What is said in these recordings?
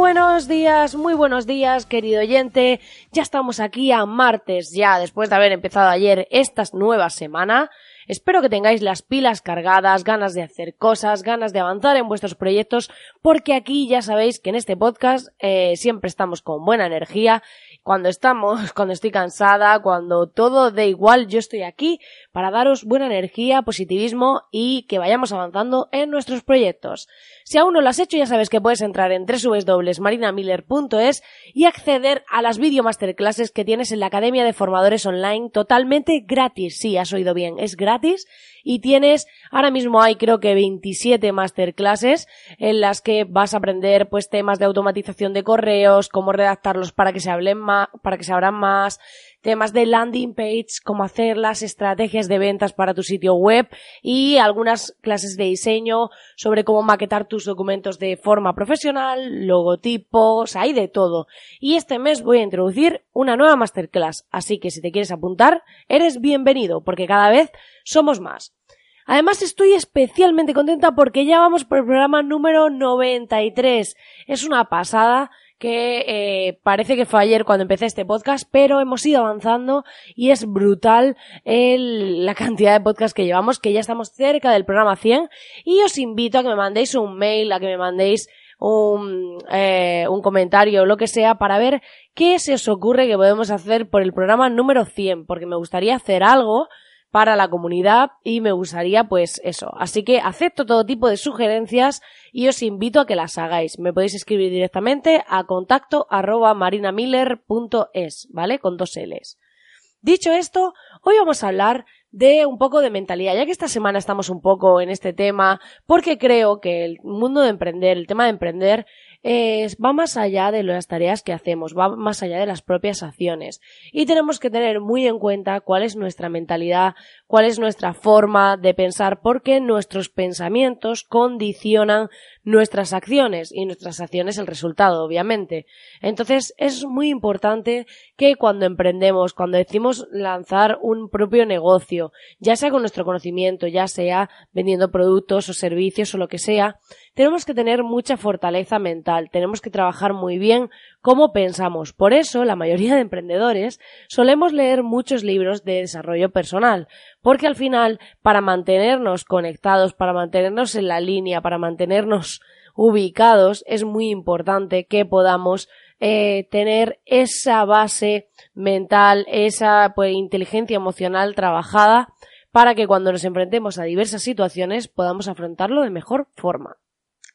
Buenos días, muy buenos días, querido oyente. Ya estamos aquí a martes, ya después de haber empezado ayer esta nueva semana. Espero que tengáis las pilas cargadas, ganas de hacer cosas, ganas de avanzar en vuestros proyectos, porque aquí ya sabéis que en este podcast eh, siempre estamos con buena energía. Cuando estamos, cuando estoy cansada, cuando todo da igual, yo estoy aquí para daros buena energía, positivismo y que vayamos avanzando en nuestros proyectos. Si aún no lo has hecho, ya sabes que puedes entrar en www.marinamiller.es y acceder a las video masterclasses que tienes en la Academia de Formadores Online totalmente gratis. Sí, has oído bien, es gratis y tienes, ahora mismo hay creo que 27 masterclasses en las que vas a aprender pues temas de automatización de correos, cómo redactarlos para que se hablen más, para que se abran más, temas de landing page, cómo hacer las estrategias de ventas para tu sitio web y algunas clases de diseño sobre cómo maquetar tus documentos de forma profesional, logotipos, hay de todo. Y este mes voy a introducir una nueva masterclass, así que si te quieres apuntar, eres bienvenido porque cada vez somos más. Además estoy especialmente contenta porque ya vamos por el programa número 93. Es una pasada que eh, parece que fue ayer cuando empecé este podcast, pero hemos ido avanzando y es brutal el, la cantidad de podcasts que llevamos, que ya estamos cerca del programa 100 y os invito a que me mandéis un mail, a que me mandéis un, eh, un comentario o lo que sea para ver qué se os ocurre que podemos hacer por el programa número 100, porque me gustaría hacer algo para la comunidad y me gustaría pues eso. Así que acepto todo tipo de sugerencias y os invito a que las hagáis. Me podéis escribir directamente a contacto arroba marinamiller.es, ¿vale? Con dos L's. Dicho esto, hoy vamos a hablar de un poco de mentalidad, ya que esta semana estamos un poco en este tema, porque creo que el mundo de emprender, el tema de emprender, va más allá de las tareas que hacemos, va más allá de las propias acciones. Y tenemos que tener muy en cuenta cuál es nuestra mentalidad, cuál es nuestra forma de pensar, porque nuestros pensamientos condicionan nuestras acciones y nuestras acciones el resultado, obviamente. Entonces es muy importante que cuando emprendemos, cuando decimos lanzar un propio negocio, ya sea con nuestro conocimiento, ya sea vendiendo productos o servicios o lo que sea, tenemos que tener mucha fortaleza mental, tenemos que trabajar muy bien cómo pensamos. Por eso, la mayoría de emprendedores solemos leer muchos libros de desarrollo personal, porque al final, para mantenernos conectados, para mantenernos en la línea, para mantenernos ubicados, es muy importante que podamos eh, tener esa base mental, esa pues, inteligencia emocional trabajada para que cuando nos enfrentemos a diversas situaciones podamos afrontarlo de mejor forma.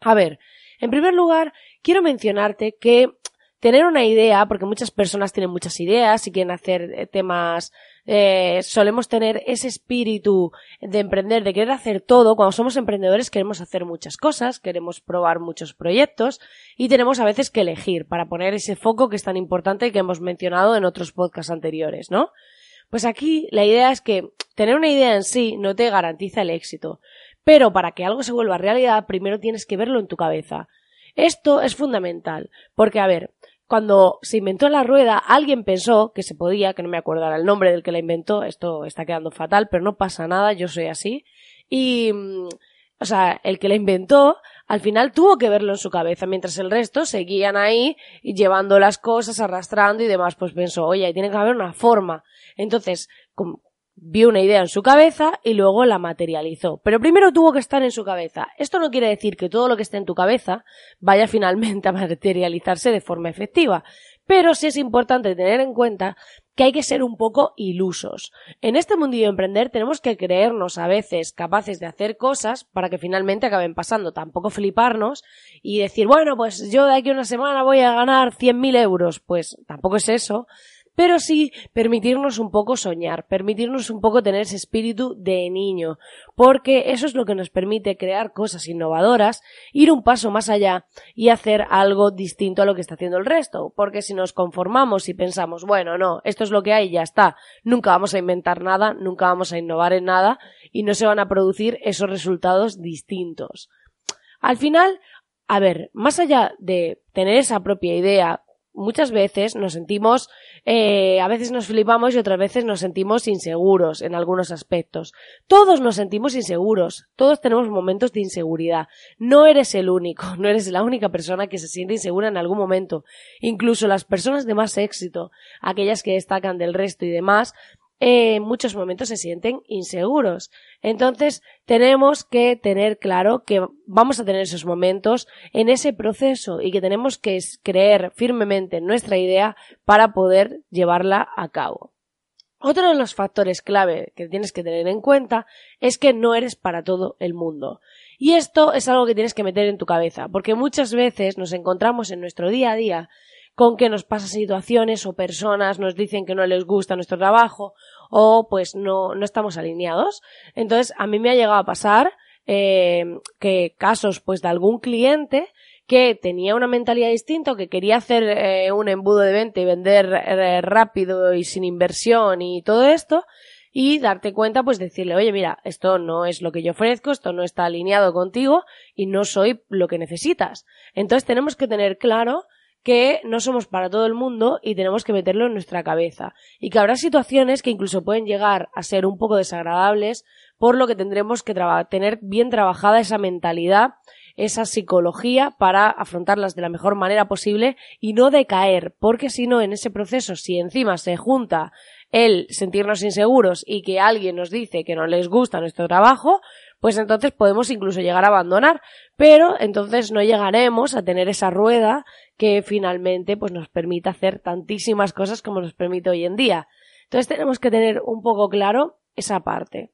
A ver, en primer lugar, quiero mencionarte que tener una idea, porque muchas personas tienen muchas ideas y quieren hacer eh, temas, eh, solemos tener ese espíritu de emprender, de querer hacer todo. Cuando somos emprendedores queremos hacer muchas cosas, queremos probar muchos proyectos y tenemos a veces que elegir para poner ese foco que es tan importante que hemos mencionado en otros podcasts anteriores, ¿no? Pues aquí la idea es que tener una idea en sí no te garantiza el éxito. Pero para que algo se vuelva realidad, primero tienes que verlo en tu cabeza. Esto es fundamental, porque a ver, cuando se inventó la rueda, alguien pensó que se podía, que no me acuerdo el nombre del que la inventó, esto está quedando fatal, pero no pasa nada, yo soy así. Y, mm, o sea, el que la inventó, al final tuvo que verlo en su cabeza, mientras el resto seguían ahí llevando las cosas, arrastrando y demás, pues pensó, oye, tiene que haber una forma. Entonces, vio una idea en su cabeza y luego la materializó. Pero primero tuvo que estar en su cabeza. Esto no quiere decir que todo lo que esté en tu cabeza vaya finalmente a materializarse de forma efectiva. Pero sí es importante tener en cuenta que hay que ser un poco ilusos. En este mundillo de emprender tenemos que creernos a veces capaces de hacer cosas para que finalmente acaben pasando. Tampoco fliparnos y decir, bueno, pues yo de aquí a una semana voy a ganar 100.000 euros. Pues tampoco es eso pero sí permitirnos un poco soñar, permitirnos un poco tener ese espíritu de niño, porque eso es lo que nos permite crear cosas innovadoras, ir un paso más allá y hacer algo distinto a lo que está haciendo el resto, porque si nos conformamos y pensamos, bueno, no, esto es lo que hay ya está, nunca vamos a inventar nada, nunca vamos a innovar en nada y no se van a producir esos resultados distintos. Al final, a ver, más allá de tener esa propia idea, muchas veces nos sentimos, eh, a veces nos flipamos y otras veces nos sentimos inseguros en algunos aspectos. Todos nos sentimos inseguros, todos tenemos momentos de inseguridad. No eres el único, no eres la única persona que se siente insegura en algún momento. Incluso las personas de más éxito, aquellas que destacan del resto y demás, en muchos momentos se sienten inseguros. Entonces, tenemos que tener claro que vamos a tener esos momentos en ese proceso y que tenemos que creer firmemente en nuestra idea para poder llevarla a cabo. Otro de los factores clave que tienes que tener en cuenta es que no eres para todo el mundo. Y esto es algo que tienes que meter en tu cabeza, porque muchas veces nos encontramos en nuestro día a día con que nos pasan situaciones o personas nos dicen que no les gusta nuestro trabajo o pues no, no estamos alineados. Entonces, a mí me ha llegado a pasar eh, que casos pues de algún cliente que tenía una mentalidad distinta, que quería hacer eh, un embudo de venta y vender eh, rápido y sin inversión y todo esto, y darte cuenta, pues decirle, oye, mira, esto no es lo que yo ofrezco, esto no está alineado contigo y no soy lo que necesitas. Entonces tenemos que tener claro que no somos para todo el mundo y tenemos que meterlo en nuestra cabeza. Y que habrá situaciones que incluso pueden llegar a ser un poco desagradables, por lo que tendremos que tener bien trabajada esa mentalidad, esa psicología para afrontarlas de la mejor manera posible y no decaer, porque si no, en ese proceso, si encima se junta el sentirnos inseguros y que alguien nos dice que no les gusta nuestro trabajo, pues entonces podemos incluso llegar a abandonar, pero entonces no llegaremos a tener esa rueda que finalmente pues nos permite hacer tantísimas cosas como nos permite hoy en día. Entonces tenemos que tener un poco claro esa parte.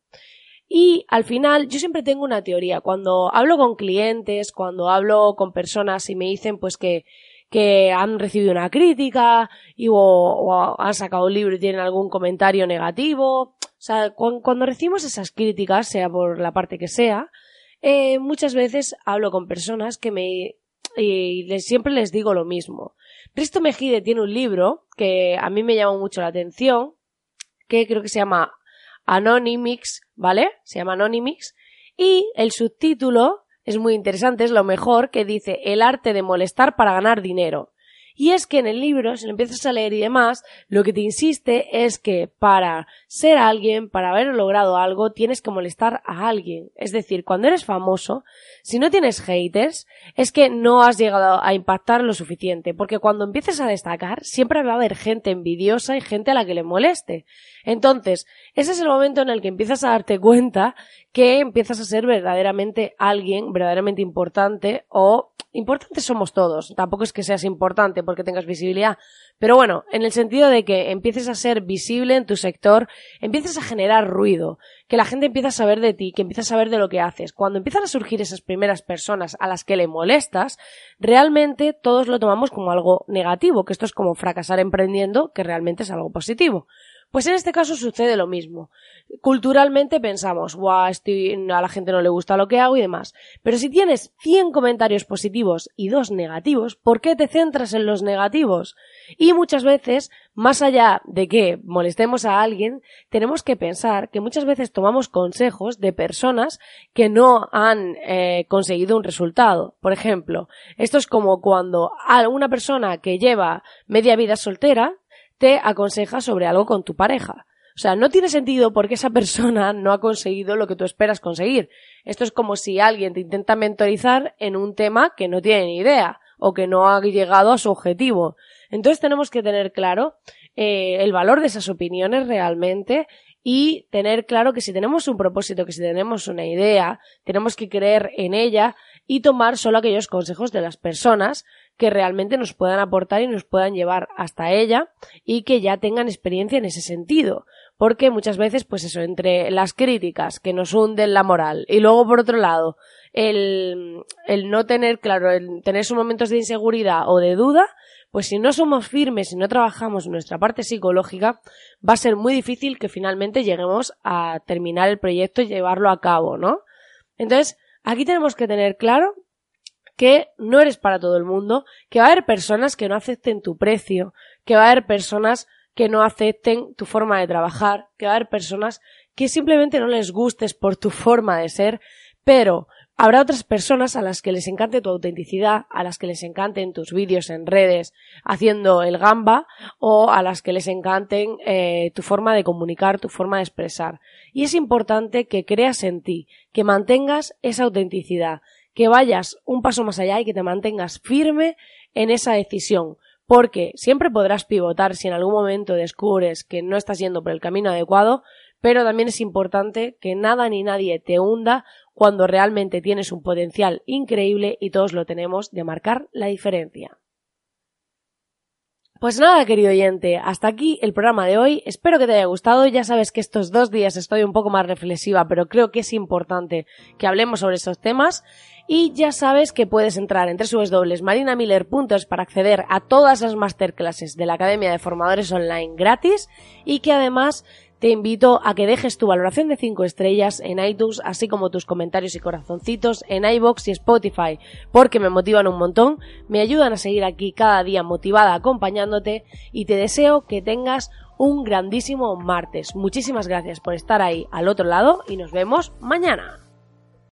Y al final, yo siempre tengo una teoría. Cuando hablo con clientes, cuando hablo con personas y me dicen pues que, que han recibido una crítica y, o, han sacado un libro y tienen algún comentario negativo. Sea, cuando, recibimos esas críticas, sea por la parte que sea, eh, muchas veces hablo con personas que me y les, siempre les digo lo mismo. Risto Mejide tiene un libro que a mí me llama mucho la atención, que creo que se llama Anonymix, ¿vale? Se llama Anonymix, y el subtítulo es muy interesante, es lo mejor, que dice el arte de molestar para ganar dinero. Y es que en el libro, si lo empiezas a leer y demás, lo que te insiste es que para ser alguien, para haber logrado algo, tienes que molestar a alguien. Es decir, cuando eres famoso, si no tienes haters, es que no has llegado a impactar lo suficiente, porque cuando empieces a destacar, siempre va a haber gente envidiosa y gente a la que le moleste. Entonces, ese es el momento en el que empiezas a darte cuenta que empiezas a ser verdaderamente alguien, verdaderamente importante o importantes somos todos. Tampoco es que seas importante porque tengas visibilidad, pero bueno, en el sentido de que empieces a ser visible en tu sector, empieces a generar ruido, que la gente empieza a saber de ti, que empieza a saber de lo que haces. Cuando empiezan a surgir esas primeras personas a las que le molestas, realmente todos lo tomamos como algo negativo, que esto es como fracasar emprendiendo, que realmente es algo positivo. Pues en este caso sucede lo mismo. Culturalmente pensamos, guau, a la gente no le gusta lo que hago y demás. Pero si tienes 100 comentarios positivos y dos negativos, ¿por qué te centras en los negativos? Y muchas veces, más allá de que molestemos a alguien, tenemos que pensar que muchas veces tomamos consejos de personas que no han eh, conseguido un resultado. Por ejemplo, esto es como cuando a una persona que lleva media vida soltera te aconseja sobre algo con tu pareja. O sea, no tiene sentido porque esa persona no ha conseguido lo que tú esperas conseguir. Esto es como si alguien te intenta mentorizar en un tema que no tiene ni idea o que no ha llegado a su objetivo. Entonces tenemos que tener claro eh, el valor de esas opiniones realmente y tener claro que si tenemos un propósito, que si tenemos una idea, tenemos que creer en ella y tomar solo aquellos consejos de las personas que realmente nos puedan aportar y nos puedan llevar hasta ella y que ya tengan experiencia en ese sentido. Porque muchas veces, pues eso, entre las críticas que nos hunden la moral y luego por otro lado el, el no tener claro, el tener esos momentos de inseguridad o de duda, pues si no somos firmes y no trabajamos nuestra parte psicológica, va a ser muy difícil que finalmente lleguemos a terminar el proyecto y llevarlo a cabo, ¿no? Entonces, aquí tenemos que tener claro que no eres para todo el mundo, que va a haber personas que no acepten tu precio, que va a haber personas que no acepten tu forma de trabajar, que va a haber personas que simplemente no les gustes por tu forma de ser, pero habrá otras personas a las que les encante tu autenticidad, a las que les encanten tus vídeos en redes haciendo el gamba o a las que les encanten eh, tu forma de comunicar, tu forma de expresar. Y es importante que creas en ti, que mantengas esa autenticidad, que vayas un paso más allá y que te mantengas firme en esa decisión. Porque siempre podrás pivotar si en algún momento descubres que no estás yendo por el camino adecuado, pero también es importante que nada ni nadie te hunda cuando realmente tienes un potencial increíble y todos lo tenemos de marcar la diferencia. Pues nada, querido oyente, hasta aquí el programa de hoy. Espero que te haya gustado. Ya sabes que estos dos días estoy un poco más reflexiva, pero creo que es importante que hablemos sobre estos temas. Y ya sabes que puedes entrar en www.marinamiller.es para acceder a todas las masterclasses de la Academia de Formadores Online gratis y que además te invito a que dejes tu valoración de 5 estrellas en iTunes, así como tus comentarios y corazoncitos en iBox y Spotify, porque me motivan un montón, me ayudan a seguir aquí cada día motivada acompañándote y te deseo que tengas un grandísimo martes. Muchísimas gracias por estar ahí al otro lado y nos vemos mañana.